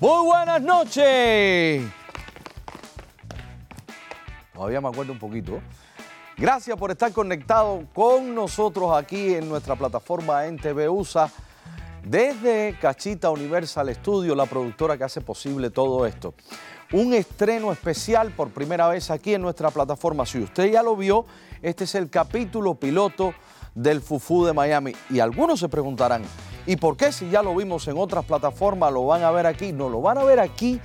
Muy buenas noches. Todavía me acuerdo un poquito. Gracias por estar conectado con nosotros aquí en nuestra plataforma en TV USA. Desde Cachita Universal Studio, la productora que hace posible todo esto. Un estreno especial por primera vez aquí en nuestra plataforma. Si usted ya lo vio, este es el capítulo piloto del Fufú de Miami. Y algunos se preguntarán, ¿y por qué si ya lo vimos en otras plataformas lo van a ver aquí? No, lo van a ver aquí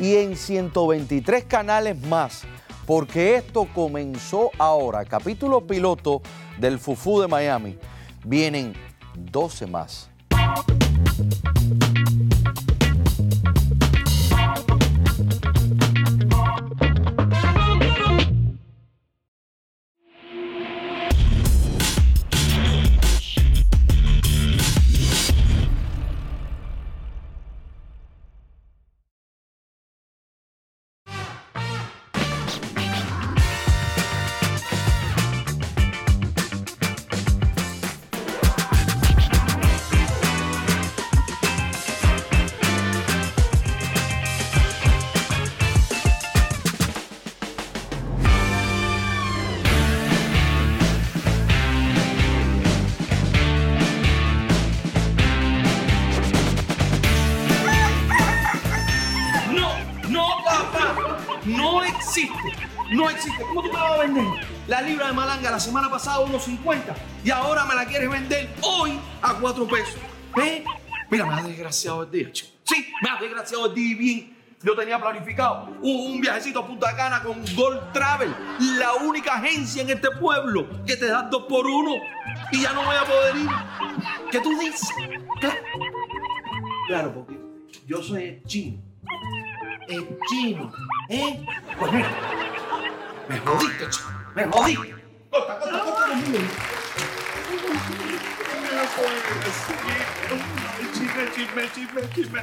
y en 123 canales más. Porque esto comenzó ahora, capítulo piloto del Fufú de Miami. Vienen 12 más. Existe. No existe. ¿Cómo tú me vas a vender? La libra de malanga la semana pasada a unos 50 y ahora me la quieres vender hoy a 4 pesos. ¿Eh? Mira, me ha desgraciado el día, chico. Sí, me ha desgraciado el día y bien. Yo tenía planificado un, viajecito a Punta Cana con Gold Travel, la única agencia en este pueblo que te da dos por uno y ya no voy a poder ir. ¿Qué tú dices? Claro, claro porque yo soy chino el chino, ¿eh? Pues mira, me jodiste, me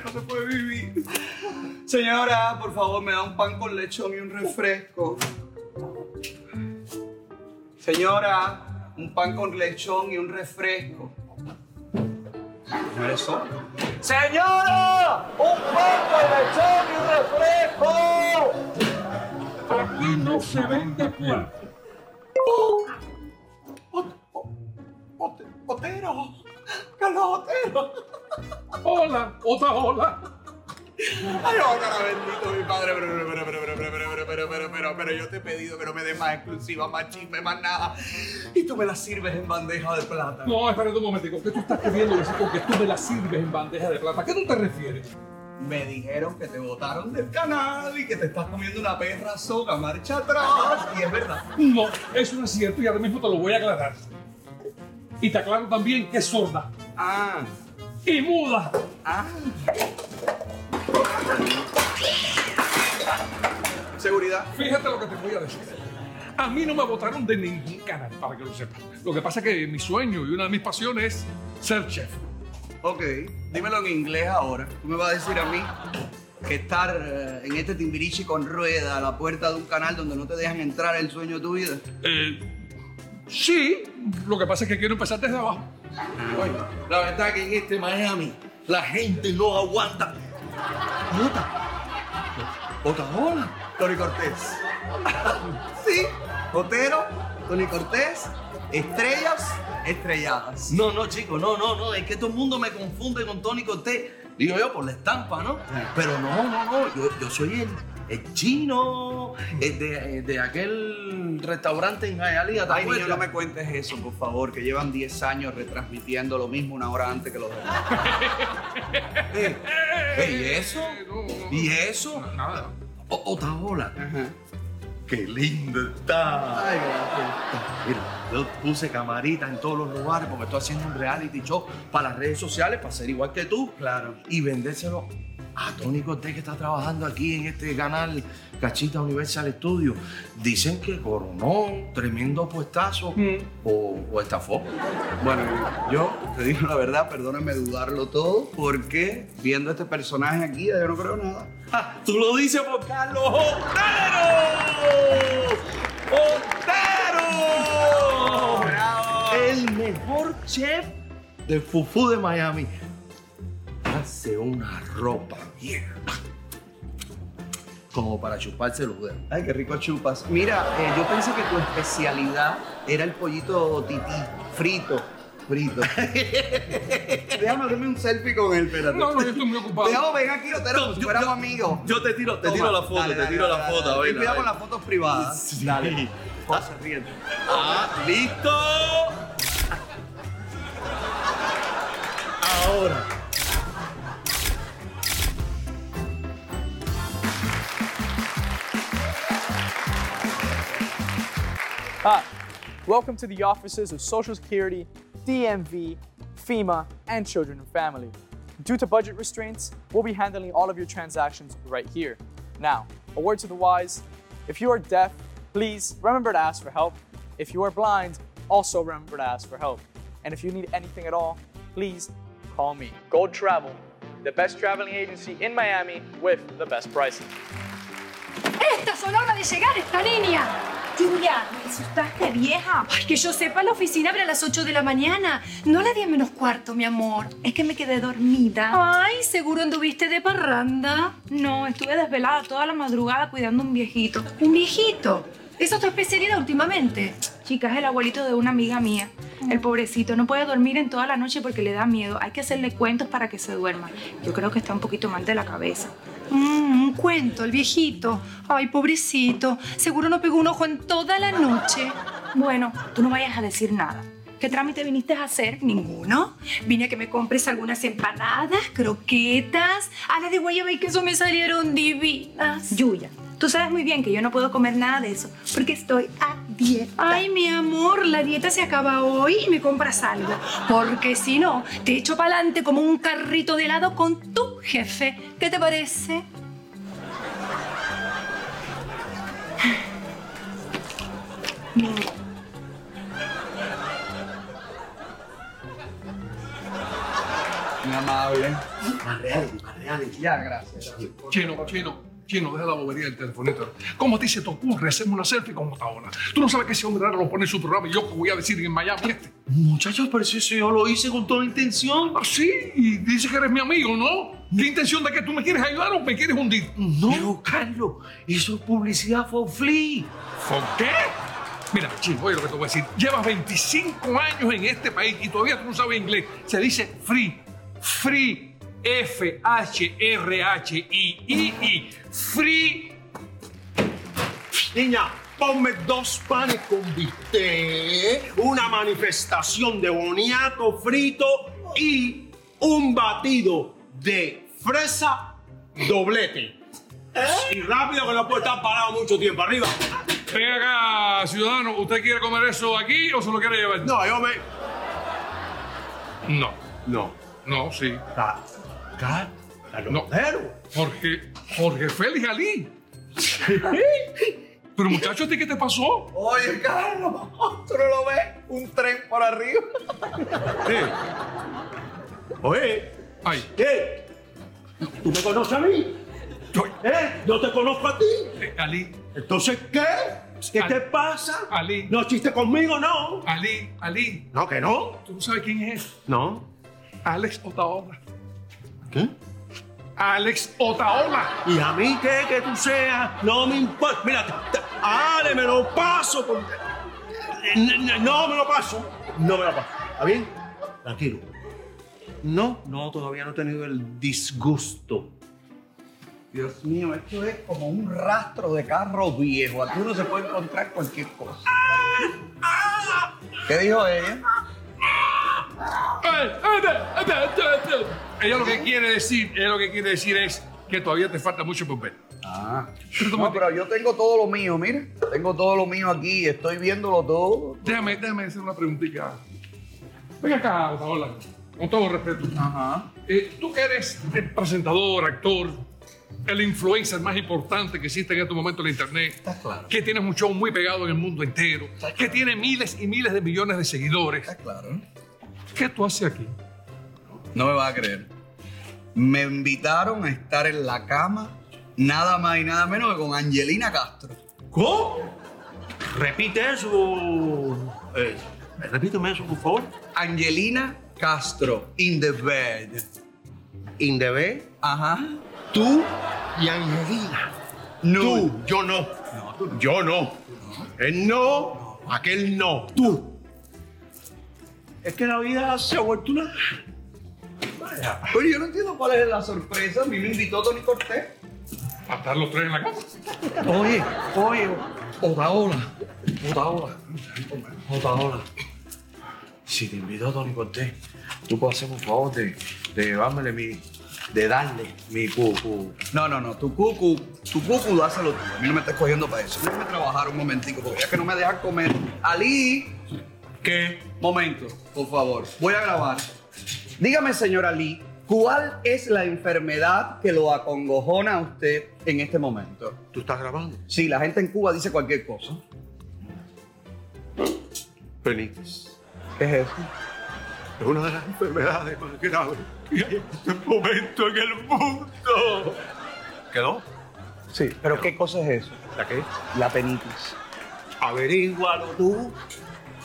no se puede vivir. Señora, por favor, me da un pan con lechón y un refresco. Señora, un pan con lechón y un refresco. ¿No eres? ¡Señora! ¡Un pan con lechón y un refresco! Aquí no se vende cuerpo. ¡Otero! ¡Carlos Otero! Hola, otra hola. Ay, otra bendito mi padre, pero, pero, pero, pero, pero, pero, pero, pero, pero, pero, pero yo te he pedido que no me des más exclusiva, más chisme, más nada. Y tú me la sirves en bandeja de plata. No, espérate un momentico. ¿Qué tú estás queriendo decir con que tú me la sirves en bandeja de plata? ¿A qué tú te refieres? Me dijeron que te botaron del canal y que te estás comiendo una perra soga marcha atrás. Y es verdad. No, eso no es cierto y ahora mismo te lo voy a aclarar. Y te aclaro también que es sorda Ah, y muda. ah. Seguridad. Fíjate lo que te voy a decir. A mí no me votaron de ningún canal, para que lo sepas. Lo que pasa es que mi sueño y una de mis pasiones es ser chef. Ok, dímelo en inglés ahora. Tú me vas a decir a mí que estar eh, en este timbirichi con rueda a la puerta de un canal donde no te dejan entrar el sueño de tu vida. Eh, sí, lo que pasa es que quiero empezar desde abajo. Oye, la verdad que en este Miami la gente no aguanta. Ota. Ota, hola. Tony Cortés. sí. Otero, Tony Cortés, estrellas, estrelladas. No, no, chicos, no, no, no. Es que todo el mundo me confunde con Tony Cortés. Digo yo, por la estampa, ¿no? Pero no, no, no. Yo, yo soy el, el chino el de, de aquel restaurante en Hialeah. ¿te Ay, niño, no me cuentes eso, por favor, que llevan 10 años retransmitiendo lo mismo una hora antes que los demás. Eh, eh, ¿Y eso? ¿Y eso? Nada. O- Otaola. ¡Qué lindo está! Ay, gracias. Mira, yo puse camarita en todos los lugares porque estoy haciendo un reality show para las redes sociales para ser igual que tú. Claro. Y vendérselo a Tony Cortés que está trabajando aquí en este canal Cachita Universal Studio. Dicen que coronó tremendo puestazo o, o estafó. Bueno, yo te digo la verdad, perdóname dudarlo todo, porque viendo este personaje aquí, yo no creo nada. ¡Ja! Tú lo dices por Carlos Otero. ¡Otero! ¡Bravo! El mejor chef del fufú de Miami. Ponerse una ropa vieja. Como para chuparse los dedos. Ay, qué rico chupas. Mira, eh, yo pensé que tu especialidad era el pollito tití, frito. Frito. Déjame hacerme un selfie con él, espérate. No, no, yo estoy muy ocupado. Déjame, ven aquí, Otero, como si yo- fuéramos yo- amigos. yo te tiro- te Toma. tiro la foto, te tiro la foto, a Ten ver, cuidado con las fotos privadas. Sí. Dale. Ríete. Ah, listo. Ahora. Welcome to the offices of Social Security, DMV, FEMA, and Children and Family. Due to budget restraints, we'll be handling all of your transactions right here. Now, a word to the wise if you are deaf, please remember to ask for help. If you are blind, also remember to ask for help. And if you need anything at all, please call me. Gold Travel, the best traveling agency in Miami with the best prices. ¡Esta es hora de llegar esta niña! Julia, ¿me asustaste, vieja? Ay, que yo sepa, la oficina abre a las 8 de la mañana. No a las 10 menos cuarto, mi amor. Es que me quedé dormida. Ay, ¿seguro anduviste de parranda? No, estuve desvelada toda la madrugada cuidando un viejito. ¿Un viejito? ¿Esa es tu especialidad últimamente? Chica, es el abuelito de una amiga mía. El pobrecito no puede dormir en toda la noche porque le da miedo. Hay que hacerle cuentos para que se duerma. Yo creo que está un poquito mal de la cabeza. Mm, un cuento, el viejito. Ay, pobrecito. Seguro no pegó un ojo en toda la noche. Bueno, tú no vayas a decir nada. ¿Qué trámite viniste a hacer? Ninguno. Vine a que me compres algunas empanadas, croquetas. A las de guayaba y queso me salieron divinas. Yuya, tú sabes muy bien que yo no puedo comer nada de eso porque estoy a dieta. Ay, mi amor, la dieta se acaba hoy y me compras algo. Porque si no, te echo para adelante como un carrito de helado con tu jefe. ¿Qué te parece? Muy amable. Más reales, más reales. Ya, gracias. Chino, chino, chino, deja la bobería del telefonito. ¿Cómo a ti se te ocurre hacerme una selfie con Otaola? Tú no sabes que ese hombre raro lo pone en su programa y yo que voy a decir en Miami este. Muchachos, pero si eso yo lo hice con toda intención. Ah, sí, y dice que eres mi amigo, ¿no? ¿Qué intención de que tú me quieres ayudar o me quieres hundir? No, Carlos, eso es publicidad for free. ¿Por qué? Mira, chino, oye lo que te voy a decir. Llevas 25 años en este país y todavía tú no sabes inglés. Se dice free. Free. F-H-R-H-I-I-I. Free. Niña, ponme dos panes con bistec, una manifestación de boniato frito y un batido de fresa doblete. Y rápido que no puede estar parado mucho tiempo. Arriba. Ven acá, ciudadano. ¿Usted quiere comer eso aquí o se lo quiere llevar? No, yo me. No. No. No, sí. Ca- Carlos No. Jorge, Jorge Félix Ali. Pero muchacho, ¿a ti qué te pasó? Oye, Carlos, ¿tú no lo ves? Un tren por arriba. Eh. Oye, Ay, ¿qué? ¿Tú me conoces a mí? yo- ¿Eh? ¿Yo te conozco a ti? eh, Ali, Entonces, ¿qué? ¿Qué Ali. te pasa? Ali. ¿No chiste conmigo, no? Ali, Ali. No, que no. ¿Tú no sabes quién es? No. Alex Otaola. ¿Qué? Alex Otaola. ¿Y a mí qué que tú seas? No me importa. Mira, Ale, me lo paso. No me lo paso. No me lo paso. ¿Está bien? Tranquilo. No, no, todavía no he tenido el disgusto. Dios mío, esto es como un rastro de carro viejo. Aquí uno se puede encontrar cualquier cosa. ¿Qué dijo ella? Ella lo que quiere decir, ella lo que quiere decir es que todavía te falta mucho por ver. Ah. No, pero yo tengo todo lo mío, mire. Tengo todo lo mío aquí, estoy viéndolo todo. Déjame, déjame hacer una preguntita. Ven acá, Otaola, con todo respeto. Ajá. Eh, tú que eres el presentador, actor, el influencer más importante que existe en este momento en la internet, Está claro. que tienes un show muy pegado en el mundo entero, que tiene miles y miles de millones de seguidores, Está claro. ¿qué tú haces aquí? No me vas a creer. Me invitaron a estar en la cama, nada más y nada menos que con Angelina Castro. ¿Cómo? Repite eso. Eh, repíteme eso, por favor. Angelina Castro in the bed. Indebe, Ajá. tú y Angelina. No. Tú, yo no. Yo no. Él no, aquel no. Tú. Es que la vida se ha vuelto una. Pero yo no entiendo cuál es la sorpresa. A mí me invitó Tony Cortés. A estar los tres en la casa. Oye, oye, Otaola, Otaola, Otaola. Si te invitó Tony Cortés, tú puedes hacerme un favor de, de llevármele mi, de darle mi cucu. No, no, no. Tu cucu, tu cucu dáselo tú. A mí no me estás cogiendo para eso. Déjame trabajar un momentico porque ya que no me dejas comer. Ali. ¿Qué? Momento, por favor. Voy a grabar. Dígame, señor Ali, ¿cuál es la enfermedad que lo acongojona a usted en este momento? ¿Tú estás grabando? Sí, la gente en Cuba dice cualquier cosa. Penitis. ¿Qué es eso? Es una de las enfermedades más graves que hay en este momento en el mundo. ¿Quedó? Sí, pero ¿qué cosa es eso? ¿La qué? La penitis. Averígualo tú.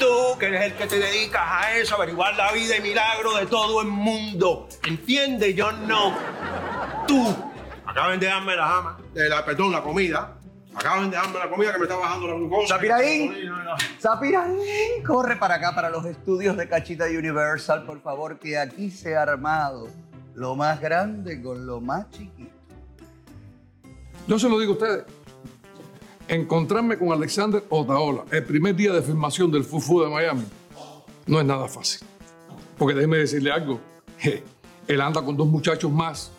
Tú, que eres el que te dedicas a eso, averiguar la vida y milagro de todo el mundo. ¿Entiendes? Yo no. Tú. Acaban de darme la jama, de la, perdón, la comida. Acaban de darme la comida que me está bajando la glucosa. Zapiraín. Zapiraín, corre para acá, para los estudios de Cachita Universal, por favor, que aquí se ha armado lo más grande con lo más chiquito. Yo se lo digo a ustedes. Encontrarme con Alexander Otaola el primer día de filmación del Fufu de Miami no es nada fácil. Porque déjeme decirle algo. Él anda con dos muchachos más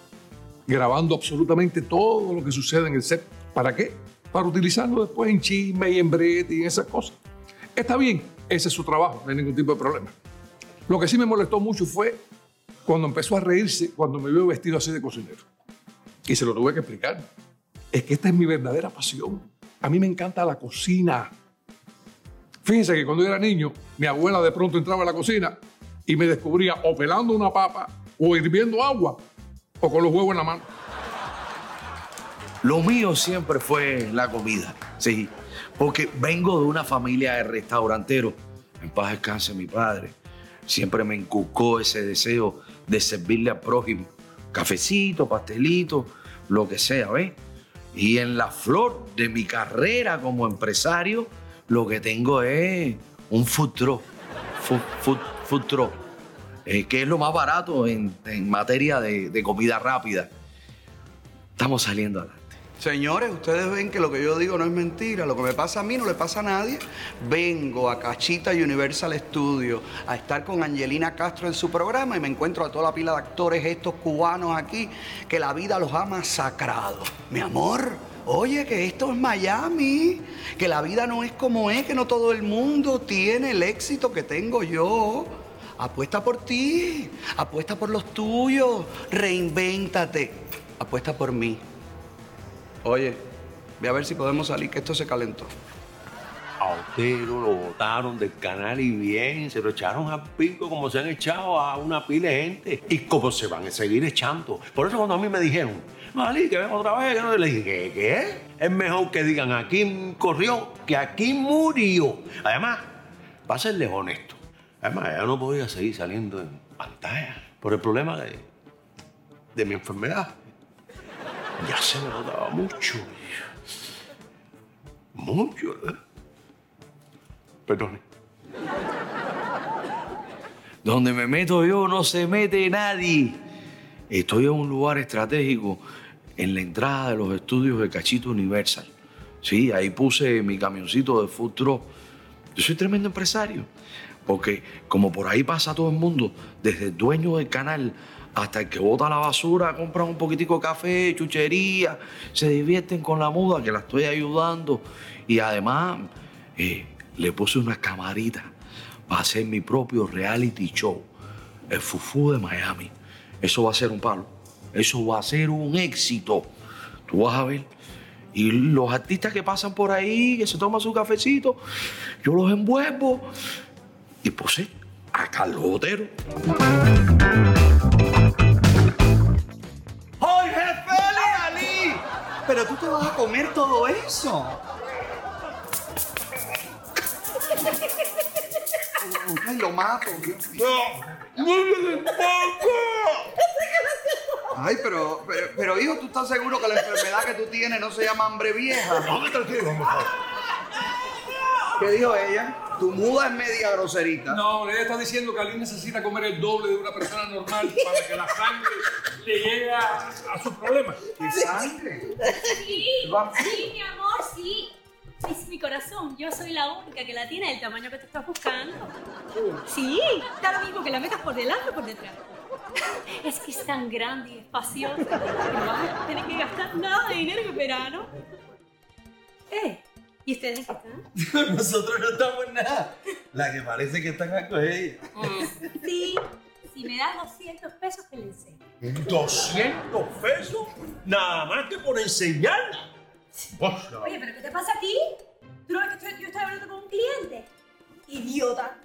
grabando absolutamente todo lo que sucede en el set. ¿Para qué? Para utilizarlo después en chisme y en brete y en esas cosas. Está bien, ese es su trabajo, no hay ningún tipo de problema. Lo que sí me molestó mucho fue cuando empezó a reírse cuando me vio vestido así de cocinero. Y se lo tuve que explicar. Es que esta es mi verdadera pasión. A mí me encanta la cocina. Fíjense que cuando yo era niño, mi abuela de pronto entraba a la cocina y me descubría o pelando una papa, o hirviendo agua, o con los huevos en la mano. Lo mío siempre fue la comida, sí. Porque vengo de una familia de restauranteros. En paz descanse mi padre. Siempre me inculcó ese deseo de servirle al prójimo. Cafecito, pastelito, lo que sea, ¿ves? Y en la flor de mi carrera como empresario, lo que tengo es un food truck, eh, que es lo más barato en, materia de, de comida rápida. Estamos saliendo adelante. Señores, ustedes ven que lo que yo digo no es mentira. Lo que me pasa a mí no le pasa a nadie. Vengo a Cachita Universal Studio a estar con Angelina Castro en su programa y me encuentro a toda la pila de actores estos cubanos aquí que la vida los ha masacrado. Mi amor, oye, que esto es Miami, que la vida no es como es, que no todo el mundo tiene el éxito que tengo yo. Apuesta por ti, apuesta por los tuyos, reinvéntate, apuesta por mí. Oye, ve a ver si podemos salir, que esto se calentó. A Otero lo botaron del canal y bien, se lo echaron a pico como se han echado a una pila de gente y como se van a seguir echando. Por eso cuando a mí me dijeron, Malí, que ven otra vez, que no, le dije, ¿qué? qué? Es mejor que digan aquí corrió que aquí murió. Además, para serles honesto, además, ya no podía seguir saliendo en pantalla por el problema de, de mi enfermedad. Ya se me notaba mucho. Mucho, ¿eh? Perdone. Donde me meto yo no se mete nadie. Estoy en un lugar estratégico en la entrada de los estudios de Cachito Universal. Sí, ahí puse mi camioncito de food truck. Yo soy tremendo empresario. Porque como por ahí pasa todo el mundo, desde el dueño del canal hasta el que bota la basura, compran un poquitico de café, chuchería, se divierten con la muda que la estoy ayudando. Y además eh, le puse unas camaritas para hacer mi propio reality show, el Fufu de Miami. Eso va a ser un palo. Eso va a ser un éxito. Tú vas a ver. Y los artistas que pasan por ahí, que se toman su cafecito, yo los envuelvo y puse a Carlos Botero. Pero tú te vas a comer todo eso. Ay, lo mato. Ay, pero, pero, pero, hijo, ¿tú estás seguro que la enfermedad que tú tienes no se llama hambre vieja? No, tranquilo. ¿Qué dijo ella? Tu muda es media groserita. No, ella está diciendo que Ali necesita comer el doble de una persona normal para que la sangre le llegue a, a sus problemas. ¿Qué sangre? Sí, sí, mi amor, sí. Es mi corazón. Yo soy la única que la tiene del tamaño que te estás buscando. Sí, da lo mismo que la metas por delante o por detrás. Es que es tan grande y espaciosa que no vas a tener que gastar nada de dinero en verano. Eh, ¿y ustedes qué están? Nosotros no estamos en nada. La que parece que están acá es ella. Sí, si me das 200 pesos te le enseño. ¿200 pesos? Nada más que por enseñarla. Oye, ¿pero qué te pasa a ti? ¿Tú no ves que estoy- yo estoy hablando con un cliente? ¡Idiota!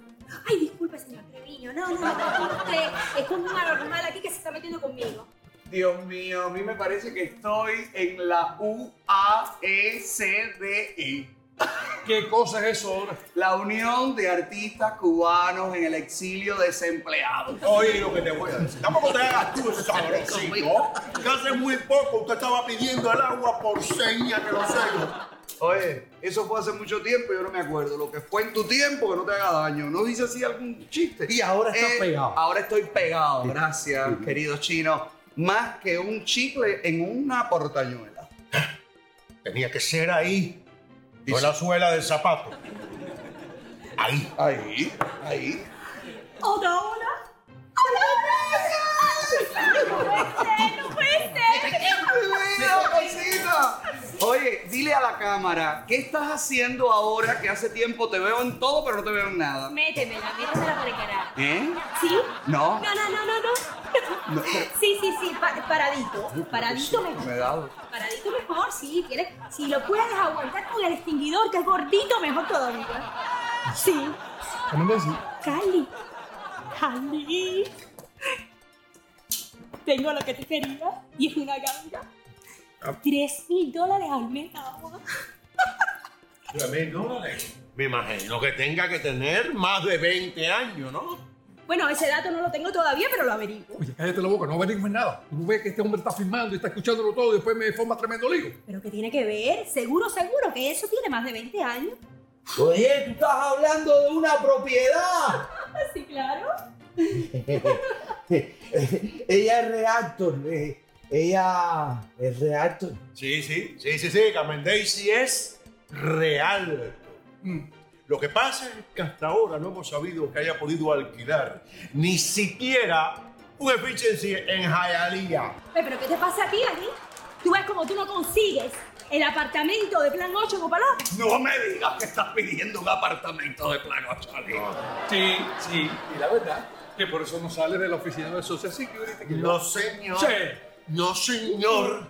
Ay, disculpe, señor Treviño. No, no, no. Usted es como un anormal aquí que se está metiendo conmigo. Dios mío, a mí me parece que estoy en la E UAECDE. ¿Qué cosa es eso ahora? La Unión de Artistas Cubanos en el Exilio Desempleados. Oye, lo que te voy a decir. Tampoco te hagas tú sabrosito. Que hace muy poco usted estaba pidiendo el agua por seña que lo yo. Oye, eso fue hace mucho tiempo, yo no me acuerdo. Lo que fue en tu tiempo, que no te haga daño. ¿No dice así algún chiste? Y ahora estás Eh, pegado. Ahora estoy pegado, gracias, querido chino. Más que un chicle en una portañuela. Tenía que ser ahí. No en la suela del zapato. Ahí. Ahí, ahí. ¡Hola, hola! ¡No puede ser! Oye, dile a la cámara, ¿qué estás haciendo ahora que hace tiempo te veo en todo, pero no te veo en nada? Métemela, métemela por el carajo. ¿Eh? ¿Sí? No. No, no, no, no, no. Sí, sí, sí, pa- paradito. Paradito mejor. Me he dado. Paradito mejor, sí. ¿Quieres? Si lo puedes aguantar con el extinguidor, que es gordito, mejor todavía. Sí. ¿Qué me decís? Cali. Cali. Tengo lo que te quería y es una ganga. Tres mil dólares al mes agua. Tres dólares. Me imagino que tenga que tener más de 20 años, ¿no? Bueno, ese dato no lo tengo todavía, pero lo averiguo. Oye, cállate la boca, no averigües nada. Tú ves que este hombre está filmando y está escuchándolo todo y después me forma tremendo lío. ¿Pero qué tiene que ver? Seguro, seguro que eso tiene más de 20 años. Oye, tú estás hablando de una propiedad. Sí, claro. ella es reactor. eh, ella es reactor. Sí, sí, sí, sí, sí. Carmen Daisy es real. Mm. Lo que pasa es que hasta ahora no hemos sabido que haya podido alquilar ni siquiera un efficiency en Hialeah. ¿Pero qué te pasa a ti, Ali? Tú ves como tú no consigues el apartamento de plan 8 en. No me digas que estás pidiendo un apartamento de plano Charlie. Sí, sí. Y la verdad, que por eso no sale de la oficina de Social Security. Que No, señor. Sí. No, señor.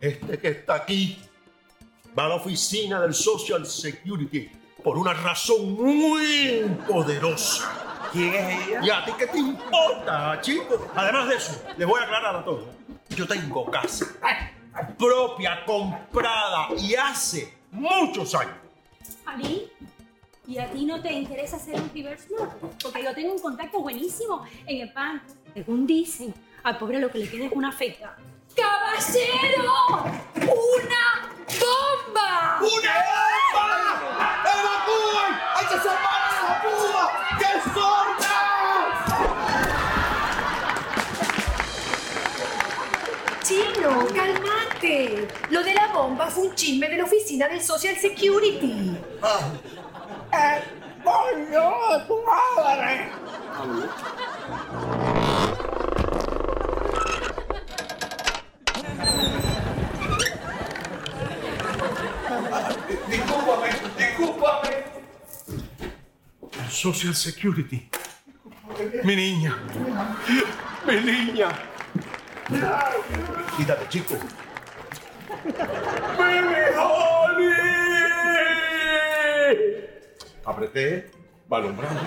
Este que está aquí va a la oficina del Social Security por una razón muy poderosa. ¿Quién es ella? ¿Y a ti qué te importa, chico? Además de eso, les voy a aclarar a todos. Yo tengo casa propia, comprada y hace muchos años. Ali, ¿y a ti no te interesa hacer un reverse? Porque yo tengo un contacto buenísimo en el banco. Según dicen, al pobre lo que le queda es una feca. ¡Caballero! ¡Una bomba! ¡Una bomba! ¡Evacúen! ¡Hay que la sorda! Chino, calmate. Lo de la bomba fue un chisme de la oficina del Social Security. ¡Eh, coño de tu madre! Discúlpame, discúlpame. Social Security. Mi niña. Mi niña. Quítate, chico. ¡Baby Holly! Apreté, balón bravo.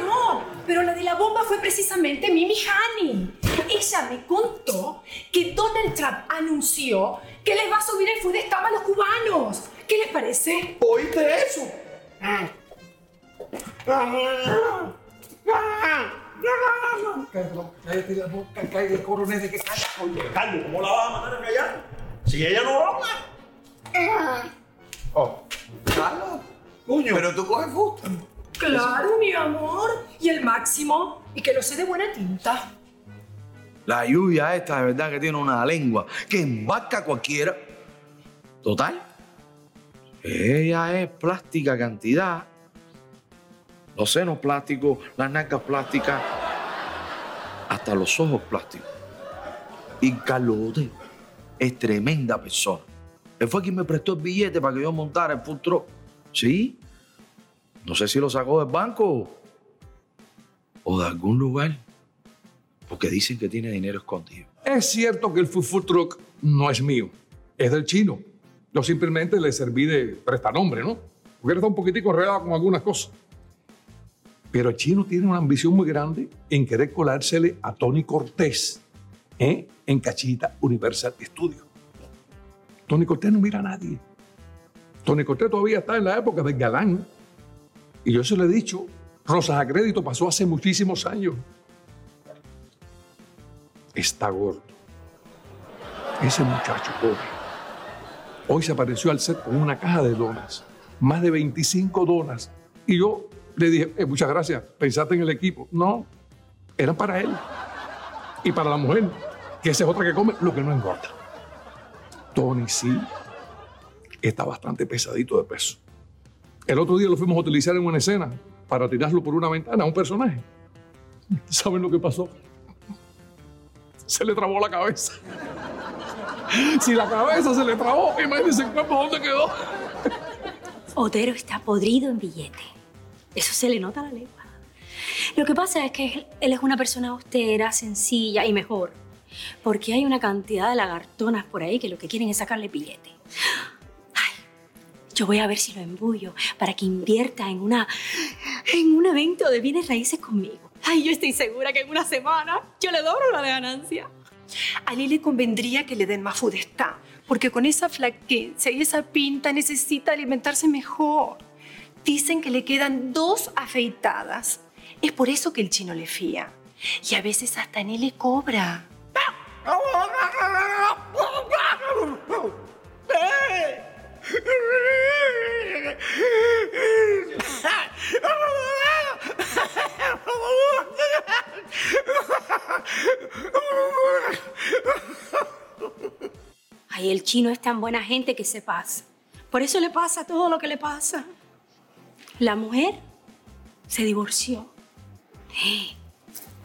No, pero la de la bomba fue precisamente Mimi Hani. Ella me contó que Donald Trump anunció que les va a subir el food stamp a los cubanos. ¿Qué les parece? ¿Oíste eso? Cállate la boca, cállate, coronel, de que ¿cómo la vas a mandar a callar? Si ella no habla. Oh. Carlos. Pero tú coges fusta. Claro, mi amor. Y el máximo. Y que lo sé de buena tinta. La lluvia esta de verdad que tiene una lengua que embarca cualquiera. Total. Ella es plástica cantidad. Los senos plásticos, las nalgas plásticas, hasta los ojos plásticos. Y Carlos es tremenda persona. Él fue quien me prestó el billete para que yo montara el food truck. ¿Sí? No sé si lo sacó del banco o de algún lugar. Porque dicen que tiene dinero escondido. Es cierto que el food truck no es mío, es del chino. Yo simplemente le serví de prestanombre, ¿no? Porque está un poquitico enredado con algunas cosas. Pero chino tiene una ambición muy grande en querer colársele a Tony Cortés ¿eh? en Cachita Universal Studio. Tony Cortés no mira a nadie. Tony Cortés todavía está en la época del galán. Y yo se lo he dicho, Rosas a Crédito pasó hace muchísimos años. Está gordo. Ese muchacho pobre. Hoy se apareció al set con una caja de donas. Más de 25 donas. Y yo le dije, "Eh, muchas gracias, pensaste en el equipo. No, eran para él. Y para la mujer, que esa es otra que come lo que no engorda. Tony sí está bastante pesadito de peso. El otro día lo fuimos a utilizar en una escena para tirarlo por una ventana a un personaje. ¿Saben lo que pasó? Se le trabó la cabeza. Si la cabeza se le trabó, imagínense el cuerpo dónde quedó. Otero está podrido en billete. Eso se le nota a la lengua. Lo que pasa es que él- es una persona austera, sencilla y mejor. Porque hay una cantidad de lagartonas por ahí que lo que quieren es sacarle billete. Ay, yo voy a ver si lo embullo para que invierta en una en un evento de bienes raíces conmigo. Ay, yo estoy segura que en una semana yo le doblo la ganancia. A Lili le convendría que le den más fudestá, porque con esa flaqueza y esa pinta necesita alimentarse mejor. Dicen que le quedan dos afeitadas. Es por eso que el chino le fía. Y a veces hasta en él le cobra. Ay, el chino es tan buena gente que se pasa. Por eso le pasa todo lo que le pasa. La mujer se divorció.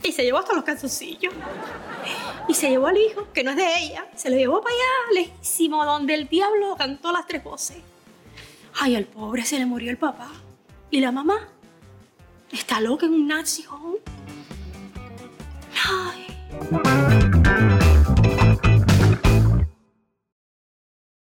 Y se llevó hasta los calzoncillos. Y se llevó al hijo, que no es de ella. Se lo llevó para allá, lejísimo, donde el diablo cantó las tres voces. Ay, al pobre se le murió el papá. ¿Y la mamá? Está loca en un nazi home. Ay.